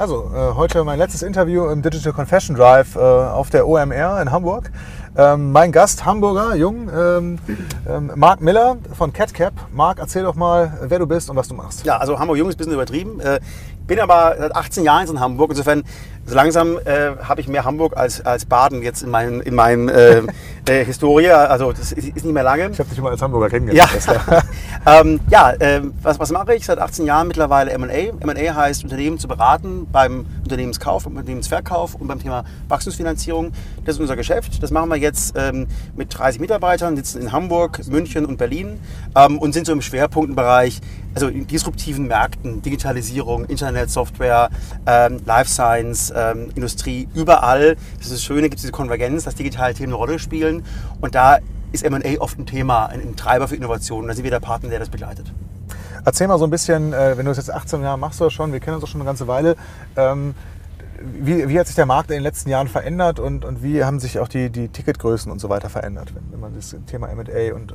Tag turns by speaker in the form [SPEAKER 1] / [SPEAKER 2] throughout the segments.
[SPEAKER 1] Also, äh, heute mein letztes Interview im Digital Confession Drive äh, auf der OMR in Hamburg. Ähm, mein Gast, Hamburger, jung, ähm, ähm, Marc Miller von CatCap. Marc, erzähl doch mal, wer du bist und was du machst.
[SPEAKER 2] Ja, also Hamburg jung ist ein bisschen übertrieben. Äh, bin aber seit 18 Jahren in Hamburg. Insofern, so langsam äh, habe ich mehr Hamburg als, als Baden jetzt in meinen in mein, äh, äh, Historie. Also das ist, ist nicht mehr lange.
[SPEAKER 1] Ich habe dich immer als Hamburger kennengelernt.
[SPEAKER 2] Ja, ähm, ja äh, was, was mache ich? Seit 18 Jahren mittlerweile M&A. M&A heißt, Unternehmen zu beraten beim Unternehmenskauf, beim Unternehmensverkauf und beim Thema Wachstumsfinanzierung. Das ist unser Geschäft. Das machen wir jetzt ähm, mit 30 Mitarbeitern, sitzen in Hamburg, München und Berlin ähm, und sind so im Schwerpunktenbereich, also in disruptiven Märkten, Digitalisierung, Internet, Software, ähm, Life Science, ähm, Industrie, überall. Das ist das Schöne, gibt es diese Konvergenz, dass digitale Themen eine Rolle spielen. Und da ist M&A oft ein Thema, ein, ein Treiber für Innovation. Da sind wir der Partner, der das begleitet.
[SPEAKER 1] Erzähl mal so ein bisschen, äh, wenn du es jetzt 18 Jahre machst du schon, wir kennen uns auch schon eine ganze Weile. Ähm, wie, wie, hat sich der Markt in den letzten Jahren verändert und, und wie haben sich auch die, die Ticketgrößen und so weiter verändert, wenn, wenn man das Thema MA und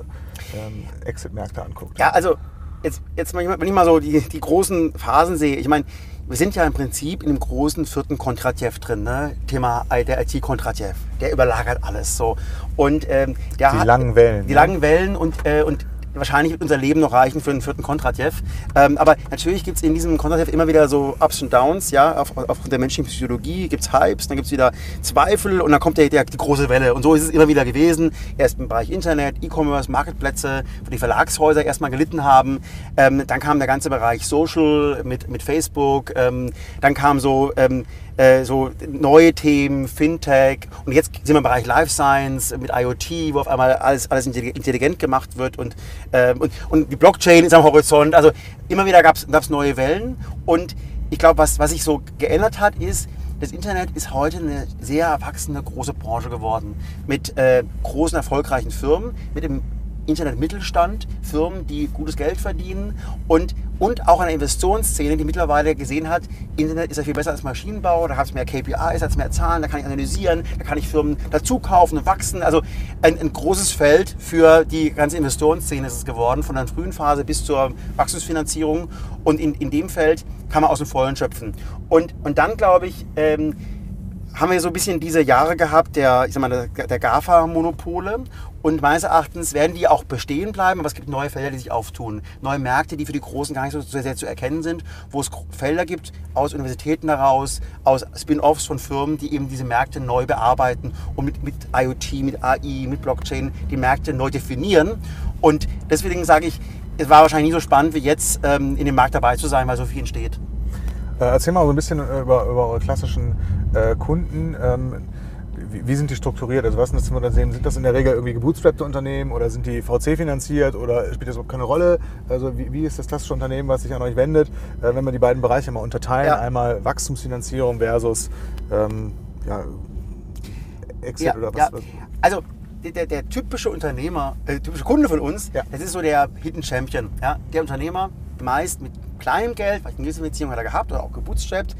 [SPEAKER 1] ähm, Exit-Märkte anguckt?
[SPEAKER 2] Ja, also jetzt, jetzt wenn ich mal so die, die großen Phasen sehe, ich meine, wir sind ja im Prinzip in dem großen vierten Kontratjev drin, ne? Thema der IT-Kontratjev. Der überlagert alles so. Und ähm, der
[SPEAKER 1] die
[SPEAKER 2] hat,
[SPEAKER 1] langen Wellen.
[SPEAKER 2] Die
[SPEAKER 1] ne?
[SPEAKER 2] langen Wellen und, äh, und wahrscheinlich wird unser Leben noch reichen für einen vierten Kontratjev. Ähm, aber natürlich gibt es in diesem Kontratjev immer wieder so Ups und Downs, ja, auf, aufgrund der menschlichen Psychologie gibt es Hypes, dann gibt es wieder Zweifel und dann kommt der, der, die große Welle. Und so ist es immer wieder gewesen. Erst im Bereich Internet, E-Commerce, Marketplätze, wo die Verlagshäuser erstmal gelitten haben. Ähm, dann kam der ganze Bereich Social mit, mit Facebook. Ähm, dann kam so ähm, äh, so neue Themen, Fintech. Und jetzt sind wir im Bereich Life Science mit IoT, wo auf einmal alles, alles intelligent gemacht wird und, äh, und, und die Blockchain ist am Horizont. Also immer wieder gab es neue Wellen. Und ich glaube, was, was sich so geändert hat, ist, das Internet ist heute eine sehr erwachsene große Branche geworden. Mit äh, großen erfolgreichen Firmen, mit dem Internet-Mittelstand, Firmen, die gutes Geld verdienen und, und auch eine Investitionsszene, die mittlerweile gesehen hat, Internet ist ja viel besser als Maschinenbau, da hat es mehr KPIs, als mehr Zahlen, da kann ich analysieren, da kann ich Firmen dazu kaufen und wachsen. Also ein, ein großes Feld für die ganze Investitionsszene ist es geworden, von der frühen Phase bis zur Wachstumsfinanzierung. Und in, in dem Feld kann man aus dem Vollen schöpfen. Und, und dann glaube ich, ähm, haben wir so ein bisschen diese Jahre gehabt der, der, der GAFA-Monopole und meines Erachtens werden die auch bestehen bleiben, aber es gibt neue Felder, die sich auftun. Neue Märkte, die für die Großen gar nicht so sehr, zu erkennen sind, wo es Felder gibt aus Universitäten heraus, aus Spin-offs von Firmen, die eben diese Märkte neu bearbeiten und mit, mit IoT, mit AI, mit Blockchain die Märkte neu definieren. Und deswegen sage ich, es war wahrscheinlich nie so spannend wie jetzt, ähm, in dem Markt dabei zu sein, weil so viel entsteht.
[SPEAKER 1] Äh, erzähl mal so ein bisschen über, über eure klassischen äh, Kunden. Wie, wie, sind die strukturiert? Also was sind das für Unternehmen? Sind das in der Regel irgendwie gebootstrappte Unternehmen oder sind die VC finanziert oder spielt das überhaupt keine Rolle? Also wie, wie ist das klassische Unternehmen, was sich an euch wendet, äh, wenn wir die beiden Bereiche mal unterteilen? Ja. Einmal Wachstumsfinanzierung versus ähm, ja, Exit
[SPEAKER 2] ja,
[SPEAKER 1] oder was?
[SPEAKER 2] Ja. Also der, der, typische Unternehmer, äh, typische Kunde von uns, ja. das ist so der Hidden Champion. Ja? Der Unternehmer, meist mit kleinem Geld, vielleicht eine gewisse Beziehung hat er gehabt oder auch gebootstrapped,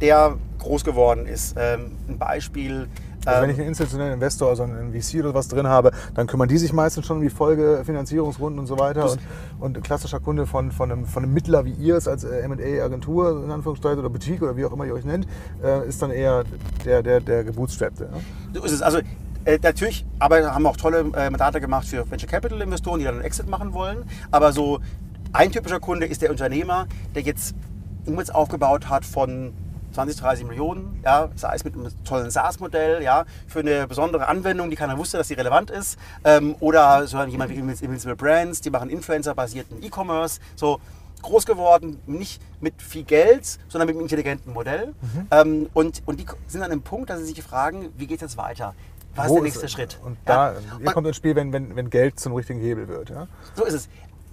[SPEAKER 2] der groß geworden ist. Ähm, ein Beispiel.
[SPEAKER 1] Also wenn ich ähm, einen institutionellen Investor, also einen VC oder was drin habe, dann kümmern die sich meistens schon um die Folgefinanzierungsrunden und so weiter. Und, und, ein klassischer Kunde von, von, einem, von einem Mittler wie ihr es als äh, M&A-Agentur, in Anführungszeichen, oder Boutique oder wie auch immer ihr euch nennt, äh, ist dann eher der, der, der Gebootstrappte. Ja?
[SPEAKER 2] So ist es. Also äh, natürlich, aber haben wir auch tolle äh, Mandate gemacht für Venture Capital Investoren, die dann einen Exit machen wollen. Aber so ein typischer Kunde ist der Unternehmer, der jetzt irgendwas aufgebaut hat von 20, 30 Millionen, ja, sei es mit einem tollen SaaS-Modell, ja, für eine besondere Anwendung, die keiner wusste, dass sie relevant ist, ähm, oder so jemand wie Invincible Brands, die machen Influencer-basierten E-Commerce, so groß geworden, nicht mit viel Geld, sondern mit einem intelligenten Modell. Mhm. Ähm, und, und die sind an einem Punkt, dass sie sich fragen, wie geht es jetzt weiter? Was Wo ist der nächste ist, Schritt?
[SPEAKER 1] Und da, ja. ihr kommt ins Spiel, wenn, wenn, wenn Geld zum richtigen Hebel wird. Ja?
[SPEAKER 2] So ist es.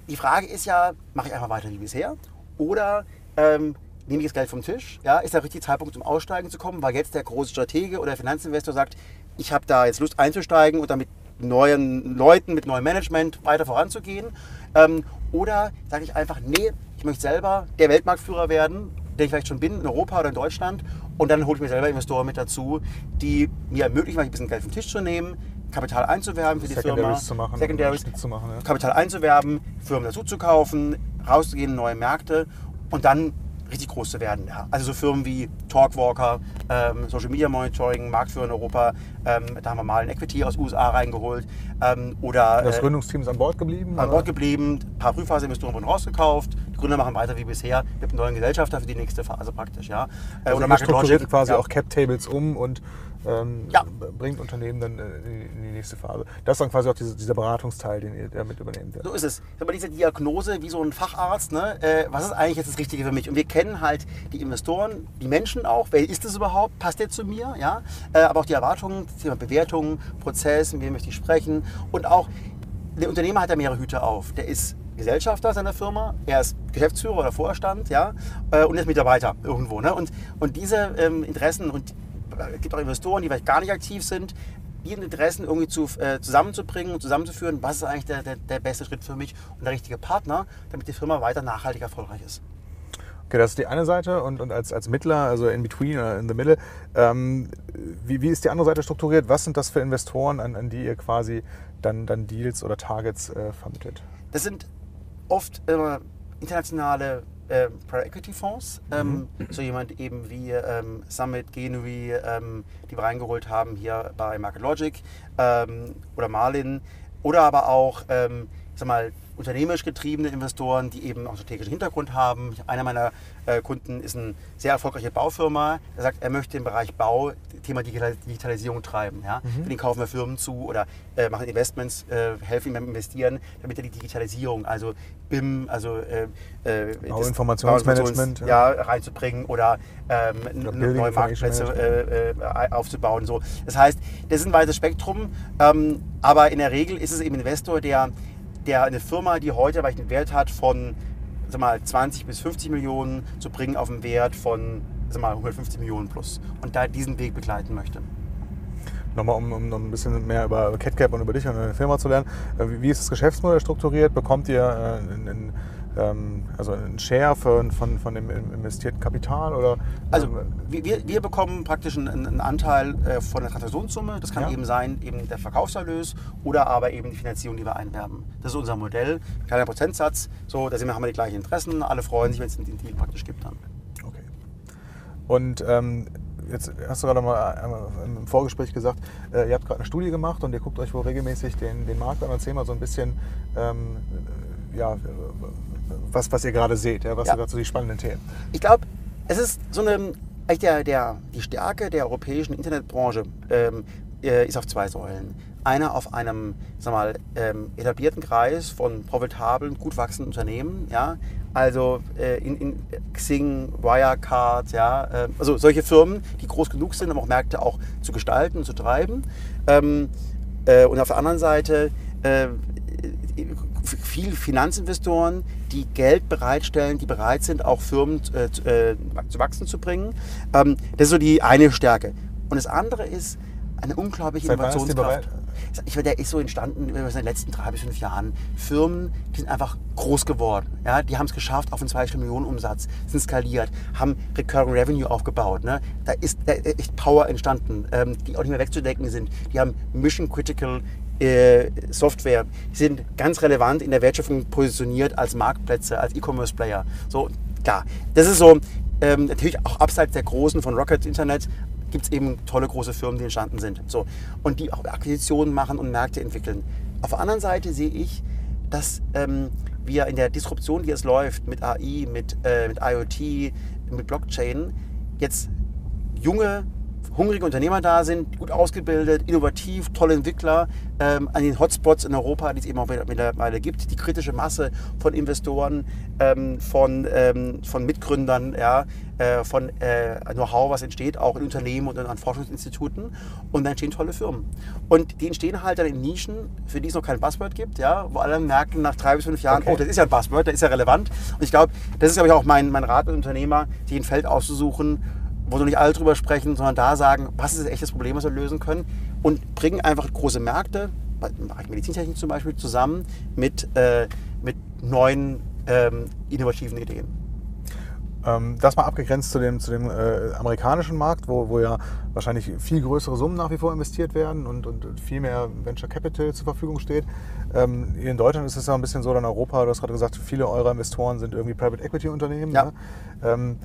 [SPEAKER 2] Die Frage ist ja, mache ich einfach weiter wie bisher? Oder ähm, nehme ich das Geld vom Tisch? Ja, ist der richtige Zeitpunkt, um aussteigen zu kommen, weil jetzt der große Stratege oder der Finanzinvestor sagt, ich habe da jetzt Lust einzusteigen und damit neuen Leuten, mit neuem Management weiter voranzugehen? Ähm, oder sage ich einfach, nee, ich möchte selber der Weltmarktführer werden, der ich vielleicht schon bin, in Europa oder in Deutschland. Und dann hole ich mir selber Investoren mit dazu, die mir ermöglichen, ein bisschen Geld vom Tisch zu nehmen, Kapital einzuwerben für die Firma,
[SPEAKER 1] zu machen,
[SPEAKER 2] Secondaries zu machen, ja. Kapital einzuwerben, Firmen dazu zu kaufen, rauszugehen in neue Märkte und dann richtig groß zu werden. Ja. Also so Firmen wie Talkwalker, ähm, Social Media Monitoring, Marktführer in Europa, ähm, da haben wir mal ein Equity aus USA reingeholt. Ähm, oder,
[SPEAKER 1] Das
[SPEAKER 2] äh,
[SPEAKER 1] Gründungsteam ist an Bord geblieben?
[SPEAKER 2] an
[SPEAKER 1] oder?
[SPEAKER 2] Bord geblieben, ein paar Frühphaseinvestoren wurden rausgekauft, die Gründer machen weiter wie bisher mit einem neuen Gesellschafter für die nächste Phase praktisch. Ja. Äh,
[SPEAKER 1] Also ihr
[SPEAKER 2] Market
[SPEAKER 1] strukturiert quasi
[SPEAKER 2] ja.
[SPEAKER 1] auch Cap-Tables um und ähm,
[SPEAKER 2] Ja.
[SPEAKER 1] bringt Unternehmen dann äh, in die- nächste Phase. Das ist dann quasi auch diese, dieser Beratungsteil, den ihr damit übernehmt.
[SPEAKER 2] So ist es. Aber diese Diagnose wie so ein Facharzt, ne, äh, was ist eigentlich jetzt das Richtige für mich? Und wir kennen halt die Investoren, die Menschen auch. Wer ist es überhaupt? Passt der zu mir? Ja? Äh, aber auch die Erwartungen, das Thema Bewertung, Prozess, mit wem möchte ich sprechen. Und auch der Unternehmer hat ja mehrere Hüte auf. Der ist Gesellschafter seiner Firma, er ist Geschäftsführer oder Vorstand, ja, äh, und er ist Mitarbeiter irgendwo. Ne? Und, und diese ähm, Interessen und es gibt auch Investoren, die vielleicht gar nicht aktiv sind, die Interessen irgendwie zu, äh, zusammenzubringen und zusammenzuführen, was ist eigentlich der, der, der beste Schritt für mich und der richtige Partner, damit die Firma weiter nachhaltig erfolgreich ist.
[SPEAKER 1] Okay, das ist die eine Seite und, und als, als Mittler, also in between oder in the middle, ähm, wie, wie ist die andere Seite strukturiert? Was sind das für Investoren, an, an die ihr quasi dann, dann Deals oder Targets äh, vermittelt?
[SPEAKER 2] Das sind oft äh, internationale äh, Private Equity Fonds, ähm, so jemand eben wie ähm, Summit, Genui, ähm, die wir reingeholt haben hier bei Market Logic ähm, oder Marlin oder aber auch, ähm, ich sag mal, unternehmerisch getriebene Investoren, die eben auch strategischen Hintergrund haben. Einer meiner äh, Kunden ist eine sehr erfolgreiche Baufirma. Er sagt, er möchte im Bereich Bau Thema Digital- Digitalisierung treiben. Ja? Für den kaufen wir Firmen zu oder äh, machen Investments, äh, helfen ihm beim Investieren, damit er die Digitalisierung, also BIM, also äh, äh,
[SPEAKER 1] Bauinformationsmanagement,
[SPEAKER 2] Bauinformations- ja, reinzubringen oder, ähm,
[SPEAKER 1] Oder
[SPEAKER 2] neue Marktplätze äh, aufzubauen. So. Das heißt, das ist ein weites Spektrum, ähm, aber in der Regel ist es eben Investor, der, der eine Firma, die heute vielleicht einen Wert hat von sag mal, 20 bis 50 Millionen, zu bringen auf einen Wert von sag mal, 150 Millionen plus und da diesen Weg begleiten möchte.
[SPEAKER 1] Nochmal, um, um noch ein bisschen mehr über CatCap und über dich und deine Firma zu lernen. Äh, Wie, ist das Geschäftsmodell strukturiert? Bekommt ihr äh, einen, einen, also einen Share von, von, dem investierten Kapital? Oder,
[SPEAKER 2] Also
[SPEAKER 1] ähm,
[SPEAKER 2] wir, wir- bekommen praktisch einen, einen Anteil äh, von der Transaktionssumme. Das kann
[SPEAKER 1] Ja.
[SPEAKER 2] eben sein, eben der Verkaufserlös oder aber eben die Finanzierung, die wir einwerben. Das ist unser Modell. Kleiner Prozentsatz. So, da sind wir, haben wir die gleichen Interessen. Alle freuen sich, wenn es den Deal praktisch gibt dann.
[SPEAKER 1] Okay. Und ähm, jetzt hast du gerade mal einmal im Vorgespräch gesagt, äh, ihr habt gerade eine Studie gemacht und ihr guckt euch wohl regelmäßig den, den Markt an. Erzähl mal so ein bisschen, ähm, äh, ja, äh, was, was ihr gerade seht, ja, was
[SPEAKER 2] Ja.
[SPEAKER 1] sind dazu die spannenden Themen.
[SPEAKER 2] Ich glaube, es ist so eine, eigentlich der, der, die Stärke der europäischen Internetbranche ähm, äh, ist auf zwei Säulen. Einer auf einem sag mal, ähm, etablierten Kreis von profitablen, gut wachsenden Unternehmen, ja, also äh, in, in Xing, Wirecard, ja, äh, also solche Firmen, die groß genug sind, um auch Märkte auch zu gestalten und zu treiben. Ähm, äh, und auf der anderen Seite äh, viel Finanzinvestoren, die Geld bereitstellen, die bereit sind, auch Firmen äh, zu, äh, zu wachsen zu bringen. Ähm, das ist so die eine Stärke. Und das andere ist eine unglaubliche
[SPEAKER 1] Seit
[SPEAKER 2] Innovationskraft. Ich meine, der ist so entstanden in den letzten drei bis fünf Jahren. Firmen, die sind einfach groß geworden. Ja, die haben es geschafft auf einen zweistelligen Millionen Umsatz, sind skaliert, haben Recurring Revenue aufgebaut. Ne? Da ist echt Power entstanden, ähm, die auch nicht mehr wegzudenken sind. Die haben Mission Critical Software, die sind ganz relevant in der Wertschöpfung positioniert als Marktplätze, als E-Commerce-Player. So, klar, das ist so, ähm, natürlich auch abseits der Großen von Rocket Internet gibt es eben tolle große Firmen, die entstanden sind. So, und die auch Akquisitionen machen und Märkte entwickeln. Auf der anderen Seite sehe ich, dass ähm, wir in der Disruption, die jetzt läuft, mit AI, mit, äh, mit IoT, mit Blockchain, jetzt junge, hungrige Unternehmer da sind, gut ausgebildet, innovativ, tolle Entwickler ähm, an den Hotspots in Europa, die es eben auch mittlerweile gibt, die kritische Masse von Investoren, ähm, von, ähm, von Mitgründern, ja, äh, von äh, Know-how, was entsteht, auch in Unternehmen und an Forschungsinstituten und dann entstehen tolle Firmen. Und die entstehen halt dann in Nischen, für die es noch kein Buzzword gibt, ja, wo alle merken nach drei bis fünf Jahren,
[SPEAKER 1] Okay.
[SPEAKER 2] oh, das ist ja ein Buzzword, das ist ja relevant. Und ich glaube, das ist, glaube ich, auch mein, mein Rat an Unternehmer, sich ein Feld auszusuchen, wo so nicht alle drüber sprechen, sondern da sagen, was ist das echtes Problem, was wir lösen können und bringen einfach große Märkte, bei- im Bereich Medizintechnik zum Beispiel, zusammen mit, äh, mit neuen ähm, innovativen Ideen.
[SPEAKER 1] Ähm, das mal abgegrenzt zu dem, zu dem äh, amerikanischen Markt, wo, wo ja wahrscheinlich viel größere Summen nach wie vor investiert werden und, und viel mehr Venture Capital zur Verfügung steht. Ähm, hier in Deutschland ist es ja ein bisschen so, in Europa, du hast gerade gesagt, viele eurer Investoren sind irgendwie Private Equity Unternehmen.
[SPEAKER 2] Ja.
[SPEAKER 1] Ne? Ähm,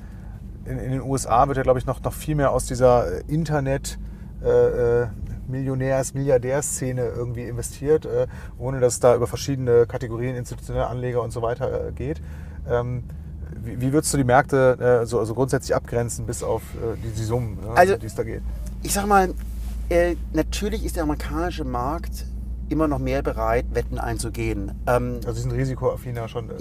[SPEAKER 1] in, in den USA wird ja, glaube ich, noch, noch viel mehr aus dieser Internet- äh, äh, Millionärs-, Milliardärsszene irgendwie investiert, äh, ohne dass es da über verschiedene Kategorien, institutionelle Anleger und so weiter äh, geht. Ähm, wie, wie würdest du die Märkte äh, so, also grundsätzlich abgrenzen, bis auf äh, die, die Summen, ne,
[SPEAKER 2] Also-
[SPEAKER 1] um die es da geht?
[SPEAKER 2] Ich sag mal, äh, natürlich ist der amerikanische Markt immer noch mehr bereit, Wetten einzugehen. Ähm,
[SPEAKER 1] Also sie sind risikoaffiner schon äh,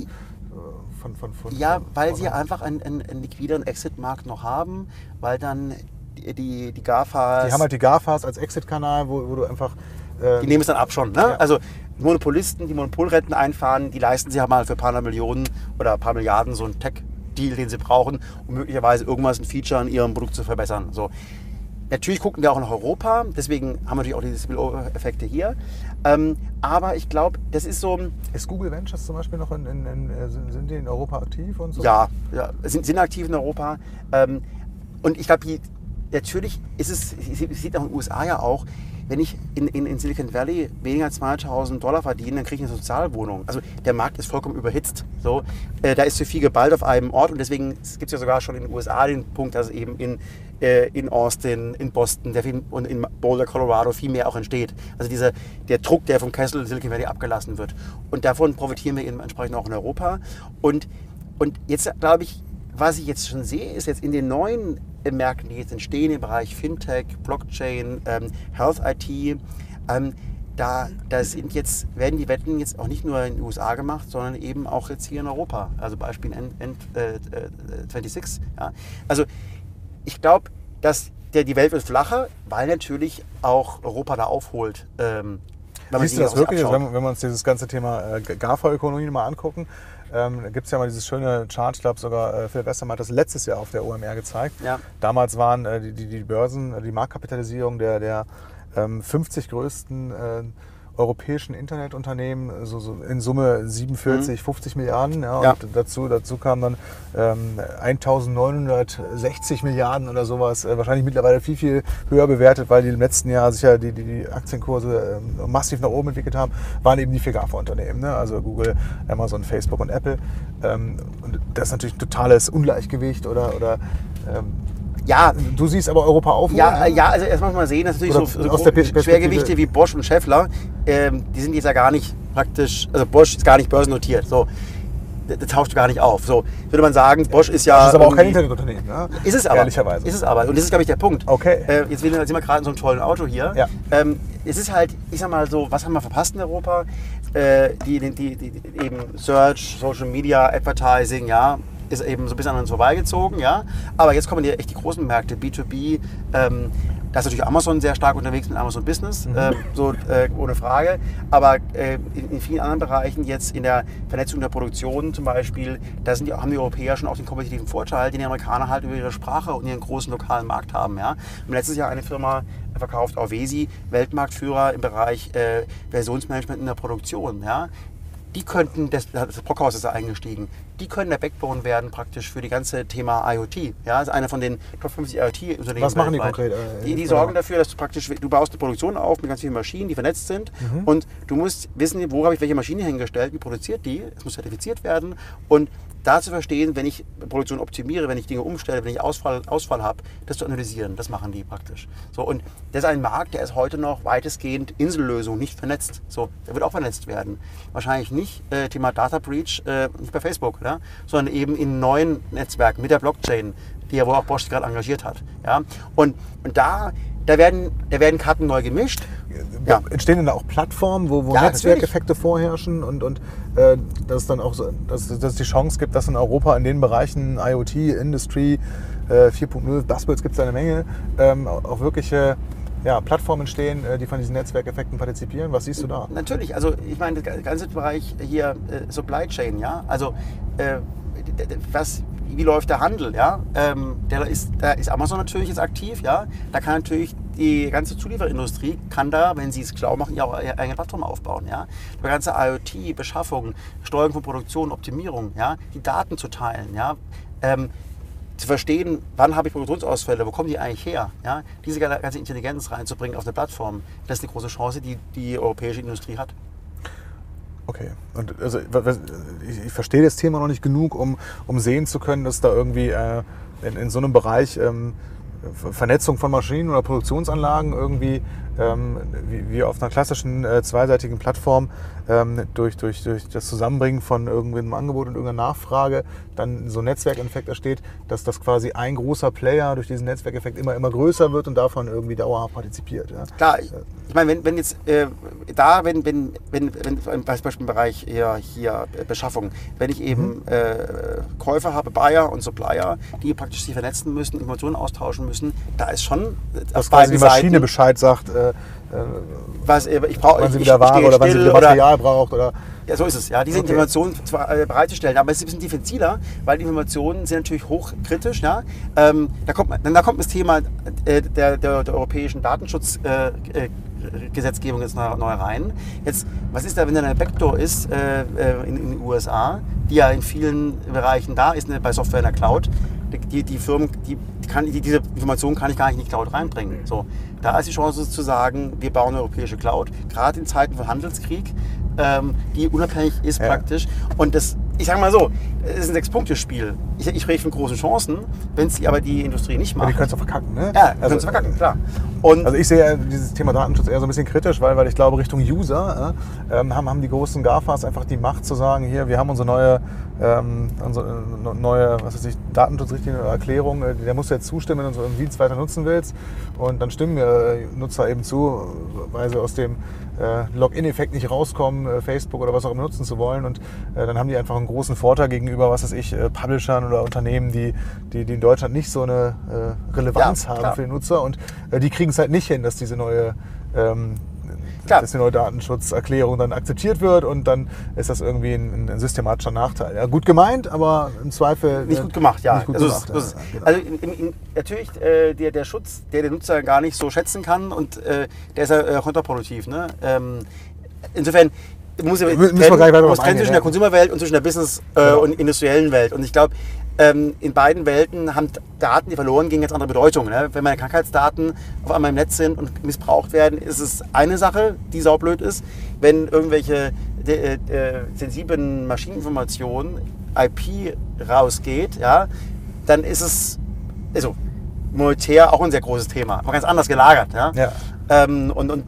[SPEAKER 1] von, von, von
[SPEAKER 2] Ja, weil
[SPEAKER 1] von
[SPEAKER 2] sie einfach einen, einen, einen liquideren Exit-Markt noch haben, weil dann die, die, die GAFAs,
[SPEAKER 1] Die haben halt die GAFAs als Exit-Kanal, wo, wo du einfach. äh,
[SPEAKER 2] die nehmen es dann ab schon. Ne?
[SPEAKER 1] Ja.
[SPEAKER 2] Also Monopolisten, die Monopolrenten einfahren, die leisten sich halt mal für ein paar Millionen oder ein paar Milliarden so einen Tech-Deal, den sie brauchen, um möglicherweise irgendwas, ein Feature an ihrem Produkt zu verbessern. So. Natürlich gucken wir auch nach Europa, deswegen haben wir natürlich auch diese Spillover-Effekte hier. Ähm, aber ich glaube, das ist so,
[SPEAKER 1] Ist Google Ventures zum Beispiel noch in, in, in äh, sind, die in Europa aktiv und so?
[SPEAKER 2] Ja, ja sind, sind aktiv in Europa. Ähm, und ich glaube, natürlich ist es, es sieht auch in den USA ja auch, wenn ich in, in, in Silicon Valley weniger als 200.000 Dollar verdiene, dann kriege ich eine Sozialwohnung. Also der Markt ist vollkommen überhitzt. So, äh, da ist zu viel geballt auf einem Ort und deswegen gibt es ja sogar schon in den USA den Punkt, dass eben in, äh, in Austin, in Boston viel, und in Boulder, Colorado viel mehr auch entsteht. Also dieser, der Druck, der vom Kessel Silicon Valley abgelassen wird. Und davon profitieren wir eben entsprechend auch in Europa. Und, und jetzt glaube ich, was ich jetzt schon sehe, ist jetzt in den neuen äh, Märkten, die jetzt entstehen im Bereich Fintech, Blockchain, ähm, Health IT, ähm, da, da sind jetzt, werden die Wetten jetzt auch nicht nur in den USA gemacht, sondern eben auch jetzt hier in Europa. Also Beispiel N, N, äh, äh, 26. Ja. Also ich glaube, dass der, die Welt wird flacher, weil natürlich auch Europa da aufholt. Ähm, wenn
[SPEAKER 1] Siehst du das wirklich? Wenn, wenn wir uns dieses ganze Thema äh, GAFA-Ökonomie mal angucken, ähm, da gibt es ja mal dieses schöne Chart, ich glaube sogar äh, Phil Westermann hat das letztes Jahr auf der OMR gezeigt.
[SPEAKER 2] Ja.
[SPEAKER 1] Damals waren äh, die, die, die Börsen, äh, die Marktkapitalisierung der, der ähm, 50 größten äh, europäischen Internetunternehmen äh, so, so in Summe 47, 50 Milliarden. Ja,
[SPEAKER 2] Mhm. Ja.
[SPEAKER 1] Und dazu, dazu kamen dann ähm, 1960 Milliarden oder sowas. Äh, wahrscheinlich mittlerweile viel, viel höher bewertet, weil die im letzten Jahr sich ja die, die, die Aktienkurse ähm, massiv nach oben entwickelt haben, waren eben die vier GAFA-Unternehmen. Ne? Also Google, Amazon, Facebook und Apple. Ähm, und das ist natürlich ein totales Ungleichgewicht oder, oder ähm,
[SPEAKER 2] ja,
[SPEAKER 1] du siehst aber Europa aufholen.
[SPEAKER 2] Ja, ja, also erstmal mal sehen, dass natürlich
[SPEAKER 1] Oder
[SPEAKER 2] so, so Schwergewichte wie Bosch und Schaeffler, ähm, die sind jetzt ja gar nicht praktisch, also Bosch ist gar nicht börsennotiert. So, das, taucht gar nicht auf. So würde man sagen, Bosch ist ja.
[SPEAKER 1] Das ist aber auch kein Internetunternehmen. Ne?
[SPEAKER 2] Ist es aber.
[SPEAKER 1] Ehrlicherweise.
[SPEAKER 2] Ist es aber. Und das ist, glaube ich, der Punkt.
[SPEAKER 1] Okay.
[SPEAKER 2] Äh, jetzt sind wir sind wir gerade in so einem tollen Auto hier.
[SPEAKER 1] Ja.
[SPEAKER 2] Ähm, es ist halt, ich sag mal so, was haben wir verpasst in Europa? Äh, die, die, die, die, eben Search, Social Media, Advertising, ja, ist eben so ein bisschen an uns vorbeigezogen, ja. Aber jetzt kommen die echt die großen Märkte, B2B. Ähm, da ist natürlich Amazon sehr stark unterwegs mit Amazon Business, ähm, so äh, ohne Frage. Aber äh, in, in vielen anderen Bereichen, jetzt in der Vernetzung der Produktion zum Beispiel, da die, haben die Europäer schon auch den kompetitiven Vorteil, den die Amerikaner halt über ihre Sprache und ihren großen lokalen Markt haben. Ja. Haben letztes Jahr eine Firma verkauft, Auwesi, Weltmarktführer im Bereich äh, Versionsmanagement in der Produktion. Ja. Die könnten, das, das Brockhaus ist da eingestiegen, die können der Backbone werden praktisch für die ganze Thema IoT. Ja, ist einer von den Top 50 IoT-Unternehmen.
[SPEAKER 1] Was machen die
[SPEAKER 2] weltweit.
[SPEAKER 1] konkret, äh,
[SPEAKER 2] Die, die
[SPEAKER 1] in-
[SPEAKER 2] sorgen dafür, dass du praktisch, du baust eine Produktion auf mit ganz vielen Maschinen, die vernetzt sind und du musst wissen, wo habe ich welche Maschine hingestellt, wie produziert die, es muss zertifiziert werden und da zu verstehen, wenn ich Produktion optimiere, wenn ich Dinge umstelle, wenn ich Ausfall, Ausfall habe, das zu analysieren, das machen die praktisch. So, und das ist ein Markt, der ist heute noch weitestgehend Insellösung, nicht vernetzt. So, der wird auch vernetzt werden. Wahrscheinlich nicht äh, Thema Data Breach, äh, nicht bei Facebook, ja, sondern eben in neuen Netzwerken mit der Blockchain, die ja wohl auch Bosch gerade engagiert hat. Ja. Und, und da, da, werden, da werden Karten neu gemischt. Ja.
[SPEAKER 1] Entstehen denn da auch Plattformen, wo, wo
[SPEAKER 2] Ja,
[SPEAKER 1] Netzwerkeffekte vorherrschen und, und äh, dass es dann auch so, dass, dass es die Chance gibt, dass in Europa in den Bereichen IoT, Industry äh, 4.0, Buzzwords gibt es eine Menge, ähm, auch wirkliche ja, Plattformen entstehen, äh, die von diesen Netzwerkeffekten partizipieren. Was siehst du da?
[SPEAKER 2] Natürlich, also ich meine, der ganze Bereich hier äh, Supply Chain, ja, also äh, was, wie läuft der Handel, ja, ähm, der ist, da ist Amazon natürlich jetzt aktiv, ja, da kann natürlich die ganze Zulieferindustrie, kann da, wenn sie es schlau machen, ja auch ihre eigene Plattform aufbauen, ja, die ganze IoT, Beschaffung, Steuerung von Produktion, Optimierung, ja, die Daten zu teilen, ja, ähm, zu verstehen, wann habe ich Produktionsausfälle, wo kommen die eigentlich her? Ja? Diese ganze Intelligenz reinzubringen auf eine Plattform, das ist eine große Chance, die die europäische Industrie hat.
[SPEAKER 1] Okay. Und also, ich, ich, verstehe das Thema noch nicht genug, um, um sehen zu können, dass da irgendwie äh, in, in so einem Bereich ähm, Vernetzung von Maschinen oder Produktionsanlagen irgendwie ähm, wie, wie, auf einer klassischen äh, zweiseitigen Plattform ähm, durch, durch, durch das Zusammenbringen von irgendeinem Angebot und irgendeiner Nachfrage dann so ein Netzwerkeffekt entsteht, dass das quasi ein großer Player durch diesen Netzwerkeffekt immer, immer größer wird und davon irgendwie dauerhaft partizipiert. Ja.
[SPEAKER 2] Klar, ich, ich meine, wenn, wenn jetzt äh, da, wenn, wenn, wenn, wenn im Beispiel im Bereich hier, hier Beschaffung, wenn ich eben mhm. äh, Käufer habe, Buyer und Supplier, die praktisch sich vernetzen müssen, Informationen austauschen müssen, da ist schon
[SPEAKER 1] äh, dass quasi die Maschine Seiten, Bescheid sagt, äh,
[SPEAKER 2] was, äh, ich brauche,
[SPEAKER 1] wann sie wieder Ware oder wann sie wieder Material oder, braucht oder
[SPEAKER 2] ja, so ist es. Ja, diese okay. Informationen äh, bereitzustellen, aber es ist ein bisschen diffiziler, weil die Informationen sind natürlich hochkritisch. Ja? Ähm, da, kommt, da kommt das Thema äh, der, der, der, europäischen Datenschutzgesetzgebung äh, äh jetzt neu rein. Jetzt, was ist da, wenn da eine Backdoor ist in, in, den USA, die ja in vielen Bereichen da ist, ne, bei Software in der Cloud? Die, die Firmen, die, kann, die, diese Informationen kann ich gar nicht in die Cloud reinbringen. So, da ist die Chance zu sagen, wir bauen eine europäische Cloud, gerade in Zeiten von Handelskrieg ähm, die unabhängig ist ja. praktisch. Und das, ich sage mal so, es ist ein Sechs-Punkte-Spiel. Ich, ich rede von großen Chancen, wenn es aber die Industrie nicht macht.
[SPEAKER 1] Ja, die können es verkacken, ne?
[SPEAKER 2] Ja, die also, können es verkacken, klar.
[SPEAKER 1] Und also ich sehe dieses Thema Datenschutz eher so ein bisschen kritisch, weil, weil ich glaube, Richtung User äh, haben, haben die großen GAFAs einfach die Macht zu sagen, hier, wir haben unsere neue, ähm, unsere äh, neue was weiß ich, Datenschutzrichtlinie oder Erklärung, äh, der muss jetzt zustimmen, wenn du unseren Dienst weiter nutzen willst. Und dann stimmen äh, Nutzer eben zu, weil sie aus dem äh, Login-Effekt nicht rauskommen, äh, Facebook oder was auch immer nutzen zu wollen. Und dann haben die einfach einen großen Vorteil gegenüber, was weiß ich, äh, Publishern oder Unternehmen, die, die, die in Deutschland nicht so eine äh, Relevanz ja, haben klar. für den Nutzer. Und äh, die kriegen es halt nicht hin, dass diese neue ähm, Klar. dass die neue Datenschutzerklärung dann akzeptiert wird und dann ist das irgendwie ein, ein systematischer Nachteil. Ja, gut gemeint, aber im Zweifel.
[SPEAKER 2] Nicht gut gemacht, ja. Gut also, gemacht, ist, ja, genau. also in, in, natürlich äh, der, der Schutz, der der Nutzer gar nicht so schätzen kann und äh, der ist ja äh, kontraproduktiv. Ne? Ähm, insofern muss ja trennen, muss trennen zwischen der Consumerwelt und zwischen der Business- äh, genau. und industriellen Welt. Und ich glaube, ähm, in beiden Welten haben Daten, die verloren gingen, jetzt andere Bedeutung. Ne? Wenn meine Krankheitsdaten auf einmal im Netz sind und missbraucht werden, ist es eine Sache, die saublöd ist. Wenn irgendwelche äh, äh, sensiblen Maschineninformationen, IP rausgeht, ja, dann ist es also, monetär auch ein sehr großes Thema, aber ganz anders gelagert. Ja? ja. Ähm, und, und,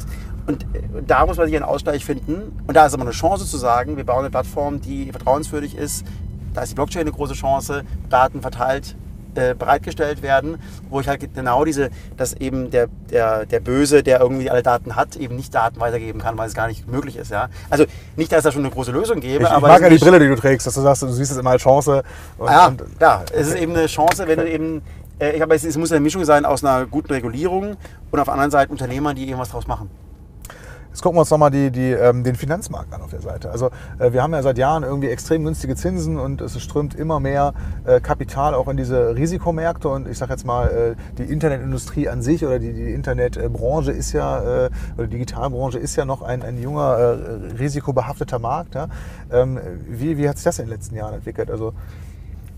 [SPEAKER 2] und da muss man sich einen Ausgleich finden. Und da ist aber eine Chance zu sagen, wir bauen eine Plattform, die vertrauenswürdig ist, da ist die Blockchain eine große Chance, Daten verteilt äh, bereitgestellt werden, wo ich halt genau diese, dass eben der, der, der Böse, der irgendwie alle Daten hat, eben nicht Daten weitergeben kann, weil es gar nicht möglich ist. Ja? Also nicht, dass es da schon eine große Lösung gäbe.
[SPEAKER 1] Ich,
[SPEAKER 2] aber
[SPEAKER 1] ich mag ja die Brille, die du trägst, dass du sagst, du siehst es immer als Chance.
[SPEAKER 2] Und, ja, und, ja, es ist eben eine Chance, wenn du eben äh, ich glaube, es muss eine Mischung sein aus einer guten Regulierung und auf der anderen Seite Unternehmern, die irgendwas draus machen.
[SPEAKER 1] Jetzt gucken wir uns nochmal die, die, ähm, den Finanzmarkt an auf der Seite. Also äh, wir haben ja seit Jahren irgendwie extrem günstige Zinsen und es strömt immer mehr äh, Kapital auch in diese Risikomärkte und ich sage jetzt mal, äh, die Internetindustrie an sich oder die, die Internetbranche ist ja, äh, oder die Digitalbranche ist ja noch ein, ein junger, äh, risikobehafteter Markt. Ja? Ähm, wie, wie hat sich das in den letzten Jahren entwickelt? Also,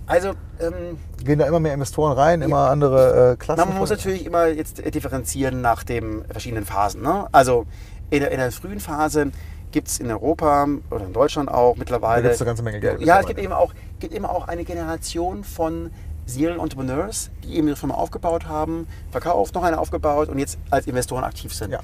[SPEAKER 2] also ähm,
[SPEAKER 1] gehen da immer mehr Investoren rein, immer ja, andere äh, Klassen.
[SPEAKER 2] man muss natürlich immer jetzt differenzieren nach den verschiedenen Phasen. Ne? Also in der, in der frühen Phase gibt es in Europa oder in Deutschland auch mittlerweile. Da
[SPEAKER 1] gibt es eine ganze Menge Geld.
[SPEAKER 2] Ja, es gibt eben, auch, gibt eben auch eine Generation von Serial Entrepreneurs, die eben ihre Firma aufgebaut haben, verkauft, noch eine aufgebaut und jetzt als Investoren aktiv sind. Ja.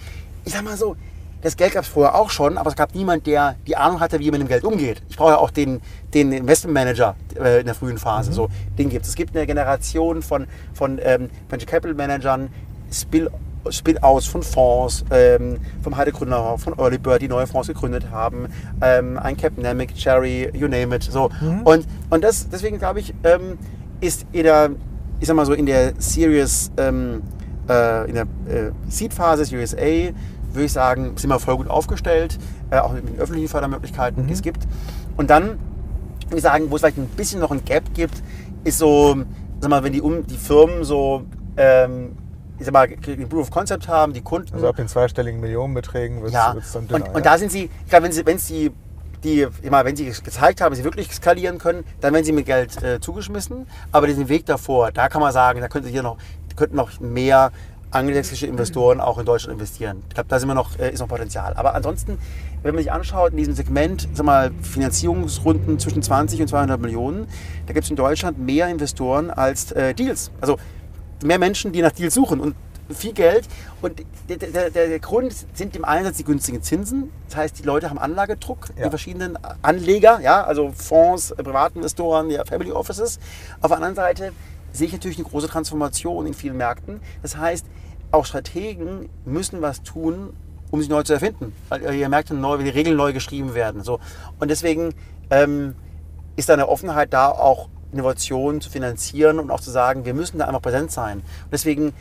[SPEAKER 2] Ich sag mal so, das Geld gab es vorher auch schon, aber es gab niemand, der die Ahnung hatte, wie man mit dem Geld umgeht. Ich brauche ja auch den, den Investmentmanager äh, in der frühen Phase. Mhm. So, den gibt es. Es gibt eine Generation von, von ähm, Venture Capital Managern, Spill Spin-outs von Fonds, ähm, vom Heide Gründer, von Early Bird, die neue Fonds gegründet haben, ähm, ein Capnamic, Cherry, you name it. So. Mhm. Und, und das, deswegen glaube ich, ähm, ist in der, ich sag mal so, in der Series, ähm, äh, in der äh, Seed-Phase, Series A, würde ich sagen, sind wir voll gut aufgestellt, äh, auch mit den öffentlichen Fördermöglichkeiten, mhm. die es gibt. Und dann, würde ich sagen, wo es vielleicht ein bisschen noch ein Gap gibt, ist so, sag mal, wenn die, um, die Firmen so ähm, ich sag mal, den Proof of Concept haben, die Kunden.
[SPEAKER 1] Also ab den zweistelligen Millionenbeträgen wird es
[SPEAKER 2] ja.
[SPEAKER 1] dann
[SPEAKER 2] dünner. Und, und da sind sie, ich glaube, wenn, sie, wenn es die, die immer, wenn sie gezeigt haben, dass sie wirklich skalieren können, dann werden sie mit Geld äh, zugeschmissen. Aber diesen Weg davor, da kann man sagen, da könnte hier noch, könnten noch mehr angelsächsische Investoren auch in Deutschland investieren. Ich glaube, da sind wir noch, äh, ist noch Potenzial. Aber ansonsten, wenn man sich anschaut, in diesem Segment, sag mal, Finanzierungsrunden zwischen 20 und 200 Millionen, da gibt es in Deutschland mehr Investoren als äh, Deals. Also mehr Menschen, die nach Deals suchen. Und viel Geld. Und der, der, der Grund sind im Einsatz die günstigen Zinsen. Das heißt, die Leute haben Anlagedruck,
[SPEAKER 1] Ja.
[SPEAKER 2] die verschiedenen Anleger, ja, also Fonds, Privatinvestoren, ja, Family Offices. Auf der anderen Seite sehe ich natürlich eine große Transformation in vielen Märkten. Das heißt, auch Strategen müssen was tun, um sich neu zu erfinden. Weil ihr merkt, neu, die Regeln neu geschrieben werden. So. Und deswegen ähm, ist da eine Offenheit da, auch Innovationen zu finanzieren und auch zu sagen, wir müssen da einfach präsent sein. Und deswegen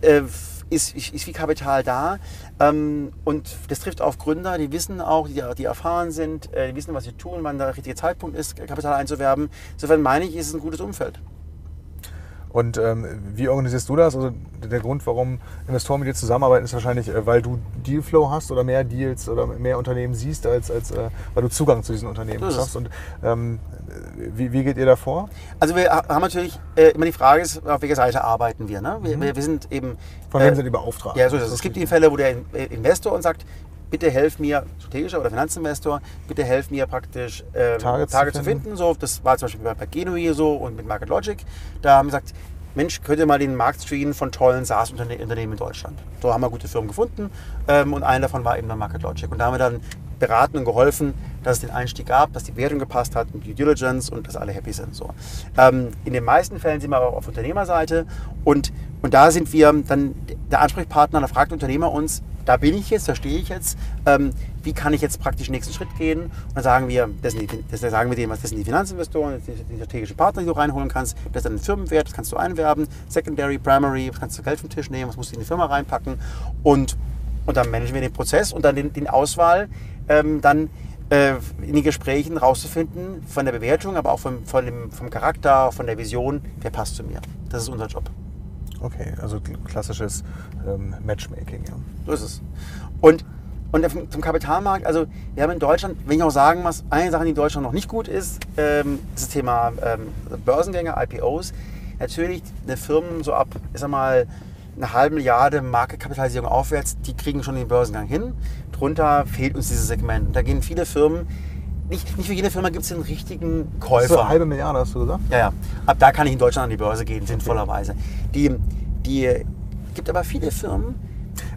[SPEAKER 2] äh, ist, ist, viel Kapital da. Ähm, und das trifft auf Gründer, die wissen auch, die, die erfahren sind, äh, die wissen, was sie tun, wann der richtige Zeitpunkt ist, Kapital einzuwerben. Insofern meine ich, ist es ein gutes Umfeld.
[SPEAKER 1] Und ähm, wie organisierst du das? Also der Grund, warum Investoren mit dir zusammenarbeiten, ist wahrscheinlich, äh, weil du Dealflow hast oder mehr Deals oder mehr Unternehmen siehst, als, als äh, weil du Zugang zu diesen Unternehmen schaffst. Und ähm, wie, wie geht ihr da vor?
[SPEAKER 2] Also wir ha- haben natürlich äh, immer die Frage, ist, auf welcher Seite arbeiten wir. Ne? Wir, wir, wir sind eben...
[SPEAKER 1] Mhm. Von
[SPEAKER 2] äh,
[SPEAKER 1] wem sind die beauftragt?
[SPEAKER 2] Ja, so ist es. Es gibt die Fälle, wo der äh, Investor uns sagt, bitte helf mir, strategischer oder Finanzinvestor, bitte helf mir praktisch ähm,
[SPEAKER 1] Targets
[SPEAKER 2] Tage,
[SPEAKER 1] zu
[SPEAKER 2] zu
[SPEAKER 1] finden.
[SPEAKER 2] finden. So, das war zum Beispiel bei, bei Genui so und mit Market Logic. Da haben wir gesagt, Mensch, könnt ihr mal den Markt screenen von tollen SaaS-Unternehmen in Deutschland. So haben wir gute Firmen gefunden ähm, und einer davon war eben dann Market Logic. Und da haben wir dann beraten und geholfen, dass es den Einstieg gab, dass die Bewertung gepasst hat und die Due Diligence und dass alle happy sind. So. Ähm, in den meisten Fällen sind wir aber auf Unternehmerseite und, und da sind wir dann der Ansprechpartner, da fragt der Unternehmer uns, da bin ich jetzt, da stehe ich jetzt, ähm, wie kann ich jetzt praktisch den nächsten Schritt gehen? Und dann sagen wir, das sind die, das sagen wir dem, das sind die Finanzinvestoren, das sind die strategischen Partner, die du reinholen kannst, das ist dann ein Firmenwert, das kannst du einwerben, Secondary, Primary, das kannst du Geld vom Tisch nehmen, was musst du in die Firma reinpacken und, und dann managen wir den Prozess und dann den, den Auswahl, ähm, dann äh, in den Gesprächen rauszufinden, von der Bewertung, aber auch vom, von dem, vom Charakter, von der Vision, wer passt zu mir. Das ist unser Job.
[SPEAKER 1] Okay, also kl- klassisches ähm, Matchmaking. Ja.
[SPEAKER 2] So ist es. Und, und zum Kapitalmarkt, also wir haben in Deutschland, wenn ich auch sagen muss, eine Sache, die in Deutschland noch nicht gut ist, ähm, ist das Thema ähm, Börsengänge, IPOs. Natürlich eine Firmen so ab, ich sag mal, eine halbe Milliarde Marktkapitalisierung aufwärts, die kriegen schon den Börsengang hin. Drunter fehlt uns dieses Segment. Da gehen viele Firmen, nicht, nicht für jede Firma gibt es den richtigen Käufer.
[SPEAKER 1] So eine halbe Milliarde, hast du gesagt?
[SPEAKER 2] Ja, ja. Ab da kann ich in Deutschland an die Börse gehen, sinnvollerweise. Die, die gibt aber viele Firmen,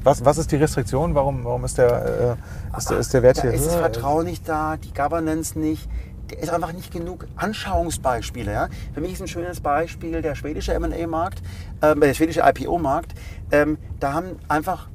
[SPEAKER 1] Was, was ist die Restriktion? Warum, warum ist, der, äh, ist, der, ist der Wert
[SPEAKER 2] da
[SPEAKER 1] hier
[SPEAKER 2] ist das? Vertrauen nicht da, die Governance nicht. Der ist einfach nicht genug Anschauungsbeispiele. Ja? Für mich ist ein schönes Beispiel der schwedische M&A-Markt, ähm, der schwedische IPO-Markt. Ähm, da haben einfach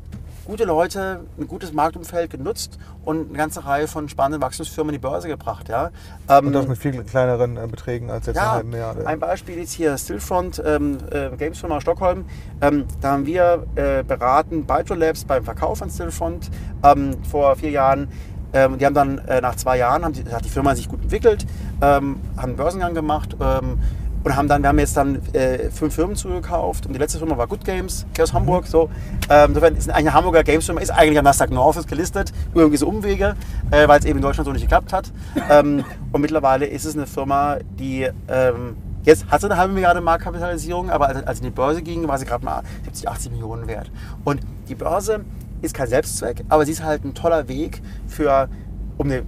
[SPEAKER 2] gute Leute ein gutes Marktumfeld genutzt und eine ganze Reihe von spannenden Wachstumsfirmen in die Börse gebracht. Ja? Ähm,
[SPEAKER 1] Und das mit viel kleineren äh, Beträgen als jetzt
[SPEAKER 2] ja,
[SPEAKER 1] halbe Milliarde.
[SPEAKER 2] ein Beispiel ist hier Stillfront, ähm, äh, Gamesfirma aus Stockholm. Ähm, da haben wir äh, beraten Bytro Labs beim Verkauf von Stillfront ähm, vor vier Jahren. Ähm, die haben dann äh, nach zwei Jahren, haben die, hat die Firma sich gut entwickelt, ähm, haben einen Börsengang gemacht ähm, und haben dann, wir haben jetzt dann äh, fünf Firmen zugekauft und die letzte Firma war Good Games, aus Hamburg. So. Ähm, insofern ist eine Hamburger Games-Firma, ist eigentlich am Nasdaq North gelistet, über irgendwie Umwege, äh, weil es eben in Deutschland so nicht geklappt hat. ähm, und mittlerweile ist es eine Firma, die ähm, jetzt hat sie eine halbe Milliarde Marktkapitalisierung, aber als, als sie in die Börse ging, war sie gerade mal 70, 80 Millionen wert. Und die Börse ist kein Selbstzweck, aber sie ist halt ein toller Weg für, um eine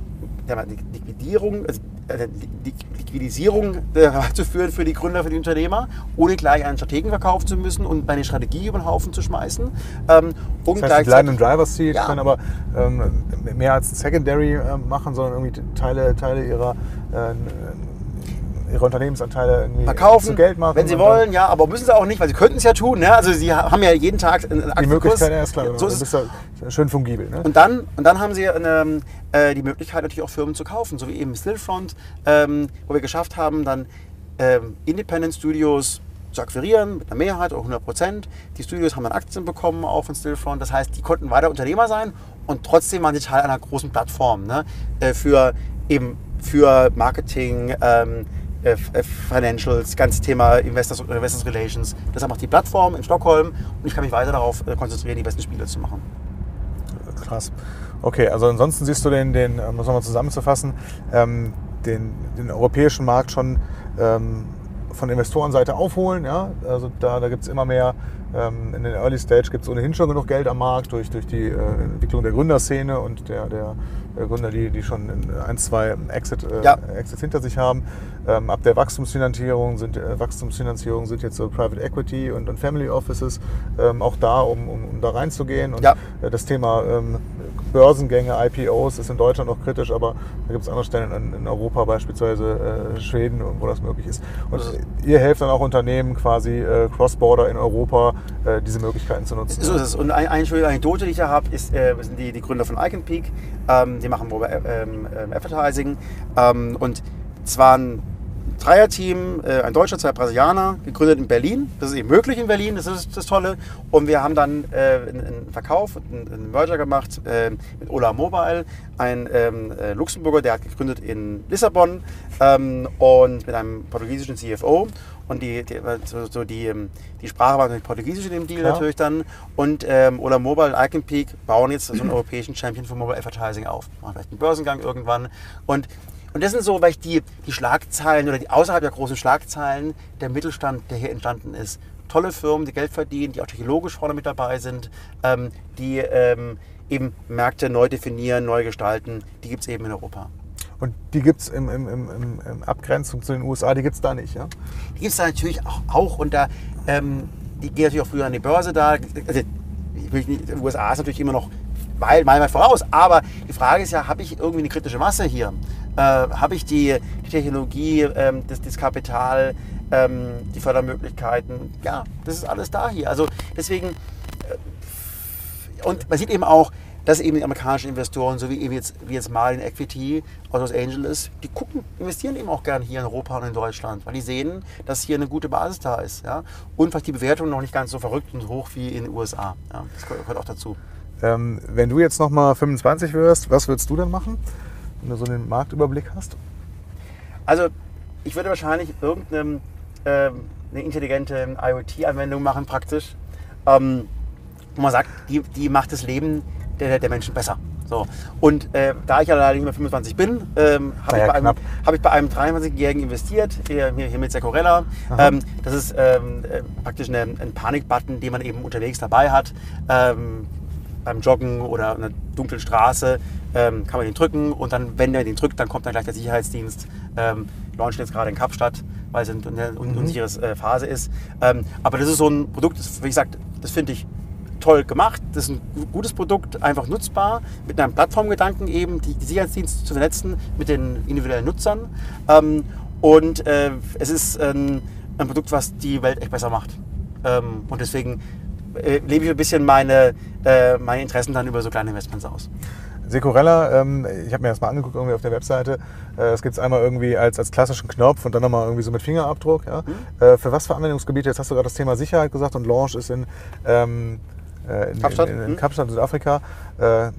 [SPEAKER 2] Liquidierung, also äh, die Liquidisierung äh, zu führen für die Gründer, für die Unternehmer, ohne gleich einen Strategen verkaufen zu müssen und eine Strategie über den Haufen zu schmeißen. Ähm, und
[SPEAKER 1] Das heißt, bleiben im Driver's Seat,
[SPEAKER 2] Ja.
[SPEAKER 1] können aber ähm, mehr als Secondary äh, machen, sondern irgendwie Teile, Teile ihrer, äh, ihrer Unternehmensanteile irgendwie
[SPEAKER 2] verkaufen,
[SPEAKER 1] zu Geld machen.
[SPEAKER 2] wenn sie wollen, ja, aber müssen sie auch nicht, weil sie könnten es ja tun. Ne? Also sie haben ja jeden Tag einen
[SPEAKER 1] Die
[SPEAKER 2] Aktienkurs.
[SPEAKER 1] Möglichkeit, ja, ist klar.
[SPEAKER 2] So ist
[SPEAKER 1] bist ja schön fungibel. Ne?
[SPEAKER 2] Und dann, und dann haben sie eine, äh, die Möglichkeit, natürlich auch Firmen zu kaufen, so wie eben Stillfront, ähm, wo wir geschafft haben, dann ähm, Independent Studios zu akquirieren mit einer Mehrheit oder 100 Prozent. Die Studios haben dann Aktien bekommen, auch von Stillfront. Das heißt, die konnten weiter Unternehmer sein und trotzdem waren sie Teil einer großen Plattform ne? äh, für eben für Marketing, ähm, äh, äh, Financials, ganzes Thema Investors, Investors Relations. Das macht die Plattform in Stockholm und ich kann mich weiter darauf äh, konzentrieren, die besten Spiele zu machen.
[SPEAKER 1] Krass. Okay, also ansonsten siehst du den, den um das nochmal zusammenzufassen, ähm, den, den europäischen Markt schon ähm, von Investorenseite aufholen. Ja? Also da, da gibt es immer mehr, ähm, in den Early Stage gibt es ohnehin schon genug Geld am Markt durch, durch die äh, Entwicklung der Gründerszene und der, der, der Gründer, die, die schon ein, zwei Exit, äh,
[SPEAKER 2] Ja.
[SPEAKER 1] Exits hinter sich haben. Ähm, ab der Wachstumsfinanzierung sind, äh, Wachstumsfinanzierung sind jetzt so Private Equity und, und Family Offices ähm, auch da, um, um, um da reinzugehen. Und
[SPEAKER 2] Ja.
[SPEAKER 1] äh, das Thema ähm, Börsengänge, IPOs ist in Deutschland noch kritisch, aber da gibt es andere Stellen in, in Europa, beispielsweise äh, Schweden, wo das möglich ist. Und
[SPEAKER 2] Also-
[SPEAKER 1] ihr helft dann auch Unternehmen quasi äh, cross-border in Europa äh, diese Möglichkeiten zu nutzen.
[SPEAKER 2] So ist es. Und ein, eine schöne Anekdote, die ich da habe, ist, äh, sind die, die Gründer von Icon Peak. Ähm, die machen Mobile ähm, ähm, Advertising. Ähm, und es war ein Dreierteam, äh, ein Deutscher, zwei Brasilianer, gegründet in Berlin. Das ist eben möglich in Berlin, das ist das Tolle. Und wir haben dann äh, einen, Verkauf, einen, einen Merger gemacht äh, mit Ola Mobile, ein ähm, äh, Luxemburger, der hat gegründet in Lissabon ähm, und mit einem portugiesischen CFO. Und die, die, so, so die, ähm, die Sprache war natürlich Portugiesisch in dem Deal
[SPEAKER 1] Klar.
[SPEAKER 2] natürlich dann. Und ähm, Ola Mobile, Icon Peak bauen jetzt so einen europäischen Champion für Mobile Advertising auf. Machen vielleicht einen Börsengang irgendwann. Und, und das sind so, weil ich die, die Schlagzeilen oder die außerhalb der großen Schlagzeilen der Mittelstand, der hier entstanden ist. Tolle Firmen, die Geld verdienen, die auch technologisch vorne mit dabei sind, ähm, die ähm, eben Märkte neu definieren, neu gestalten, die gibt es eben in Europa.
[SPEAKER 1] Und die gibt es im, im, im, im, Abgrenzung zu den USA, die gibt es da nicht. Ja?
[SPEAKER 2] Die gibt es da natürlich auch, auch und da, ähm, die gehen natürlich auch früher an die Börse da. Also, die USA ist natürlich immer noch weil, meilenweit voraus, aber die Frage ist ja, habe ich irgendwie eine kritische Masse hier? Äh, habe ich die, Technologie, ähm, das, das Kapital, ähm, die Fördermöglichkeiten? Ja, das ist alles da hier. Also deswegen, äh, und man sieht eben auch, dass eben die amerikanischen Investoren, so wie eben jetzt, wie jetzt Marlin Equity aus Los Angeles, die gucken, investieren eben auch gerne hier in Europa und in Deutschland, weil die sehen, dass hier eine gute Basis da ist. Ja? Und vielleicht die Bewertung noch nicht ganz so verrückt und hoch wie in den USA. Ja? Das gehört auch dazu.
[SPEAKER 1] Ähm, wenn du jetzt nochmal 25 wirst, was würdest du dann machen, wenn du so einen Marktüberblick hast?
[SPEAKER 2] Also ich würde wahrscheinlich irgendeine ähm, intelligente IoT-Anwendung machen praktisch, ähm, wo man sagt, die, die macht das Leben der, der Menschen besser. So. Und äh, da ich ja leider nicht mehr 25 bin, ähm, habe
[SPEAKER 1] Naja,
[SPEAKER 2] ich, bei einem-
[SPEAKER 1] knapp.
[SPEAKER 2] hab ich bei einem 23-Jährigen investiert, hier, hier mit Secorella. Ähm, das ist ähm, äh, praktisch eine, ein Panik-Button, den man eben unterwegs dabei hat. Beim Joggen oder einer dunklen Straße ähm, kann man den drücken und dann, wenn der den drückt, dann kommt dann gleich der Sicherheitsdienst. Ähm, launchen jetzt gerade in Kapstadt, weil es in einer un unsicherer äh, Phase ist. Ähm, aber das ist so ein Produkt, das, wie gesagt, das finde ich toll gemacht. Das ist ein gu- gutes Produkt, einfach nutzbar, mit einem Plattformgedanken eben, die, die Sicherheitsdienste zu vernetzen mit den individuellen Nutzern. Ähm, und äh, es ist ein, ein Produkt, was die Welt echt besser macht. Ähm, und deswegen äh, lebe ich ein bisschen meine, äh, meine Interessen dann über so kleine Investments aus.
[SPEAKER 1] Secorella, ähm, ich habe mir das mal angeguckt irgendwie auf der Webseite. Äh, das gibt es einmal irgendwie als, als klassischen Knopf und dann nochmal irgendwie so mit Fingerabdruck. Ja? Äh, für was für Anwendungsgebiete? Jetzt hast du gerade das Thema Sicherheit gesagt und Launch ist in, ähm, äh, in,
[SPEAKER 2] Kapstadt,
[SPEAKER 1] in, in, in
[SPEAKER 2] hm?
[SPEAKER 1] Kapstadt, Südafrika. Äh,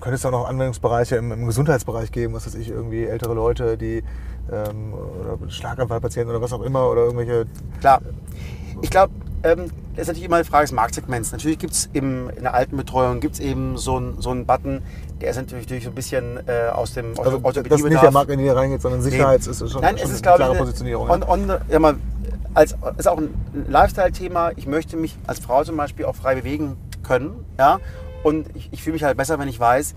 [SPEAKER 1] könnte es auch noch Anwendungsbereiche im, im Gesundheitsbereich geben, was weiß ich, irgendwie ältere Leute, die ähm, oder Schlaganfallpatienten oder was auch immer oder irgendwelche
[SPEAKER 2] Klar. Ich glaube, ähm, das ist natürlich immer die Frage des Marktsegments. Natürlich gibt es in der alten Betreuung gibt's eben so einen so Button, der ist natürlich, natürlich so ein bisschen äh, aus dem aus,
[SPEAKER 1] Also
[SPEAKER 2] aus dem
[SPEAKER 1] das ist nicht der. Markt, in ihr reingeht, sondern Sicherheits ist schon,
[SPEAKER 2] Nein,
[SPEAKER 1] schon
[SPEAKER 2] es ist,
[SPEAKER 1] eine klare
[SPEAKER 2] ich,
[SPEAKER 1] Positionierung.
[SPEAKER 2] On, on, ja, mal, als, ist auch ein Lifestyle-Thema. Ich möchte mich als Frau zum Beispiel auch frei bewegen können. Ja? Und ich, ich fühle mich halt besser, wenn ich weiß,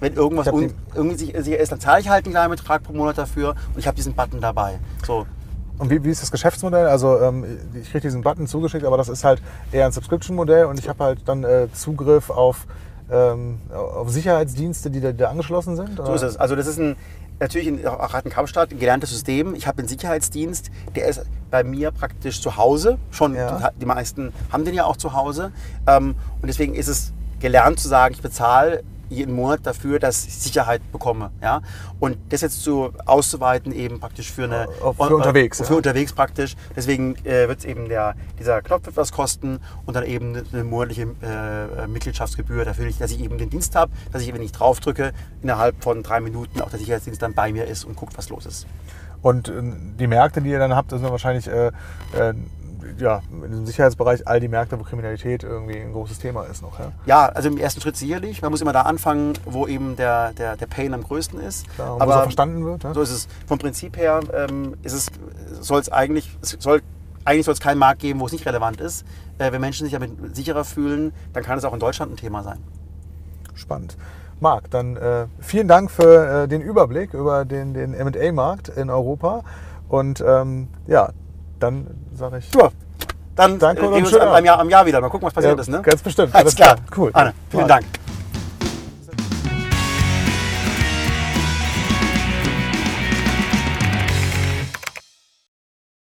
[SPEAKER 2] wenn irgendwas un,
[SPEAKER 1] die-
[SPEAKER 2] irgendwie sicher ist, dann zahle ich halt einen kleinen Betrag pro Monat dafür und ich habe diesen Button dabei. So.
[SPEAKER 1] Und wie, wie ist das Geschäftsmodell? Also ähm, ich kriege diesen Button zugeschickt, aber das ist halt eher ein Subscription-Modell und ich habe halt dann äh, Zugriff auf, ähm, auf Sicherheitsdienste, die da, die da angeschlossen sind?
[SPEAKER 2] So ist es. Also das ist ein, natürlich in, Kapstadt ein gelerntes System. Ich habe einen Sicherheitsdienst, der ist bei mir praktisch zu Hause. Schon
[SPEAKER 1] Ja.
[SPEAKER 2] die, die meisten haben den ja auch zu Hause. Ähm, und deswegen ist es gelernt zu sagen, ich bezahle jeden Monat dafür, dass ich Sicherheit bekomme. Ja? Und das jetzt so auszuweiten eben praktisch für eine...
[SPEAKER 1] Auf- für unterwegs,
[SPEAKER 2] Für
[SPEAKER 1] ja.
[SPEAKER 2] unterwegs praktisch. Deswegen äh, wird es eben der, dieser Knopf etwas kosten und dann eben eine, monatliche äh, Mitgliedschaftsgebühr dafür, dass ich eben den Dienst habe, dass ich, wenn ich draufdrücke, innerhalb von drei Minuten auch der Sicherheitsdienst dann bei mir ist und guckt, was los ist.
[SPEAKER 1] Und äh, die Märkte, die ihr dann habt, sind wahrscheinlich äh, äh, ja, im Sicherheitsbereich all die Märkte, wo Kriminalität irgendwie ein großes Thema ist noch. Ja,
[SPEAKER 2] Ja, also im ersten Schritt sicherlich. Man muss immer da anfangen, wo eben der, der, der Pain am größten ist.
[SPEAKER 1] Klar, es auch verstanden wird. Ja?
[SPEAKER 2] So ist es. Vom Prinzip her ähm, ist es, soll es eigentlich, es soll, eigentlich soll es keinen Markt geben, wo es nicht relevant ist. Äh, wenn Menschen sich damit sicherer fühlen, dann kann es auch in Deutschland ein Thema sein.
[SPEAKER 1] Spannend. Marc, dann äh, vielen Dank für äh, den Überblick über den, den MA-Markt in Europa. Und ähm, ja, dann sage ich.
[SPEAKER 2] Super. Dann
[SPEAKER 1] Danke
[SPEAKER 2] äh,
[SPEAKER 1] und
[SPEAKER 2] sehen wir uns am, Jahr, am Jahr wieder. Mal gucken, was passiert
[SPEAKER 1] Ja,
[SPEAKER 2] ist. Ne?
[SPEAKER 1] Ganz bestimmt.
[SPEAKER 2] Alles klar.
[SPEAKER 1] Cool.
[SPEAKER 2] Anne, vielen. Dank.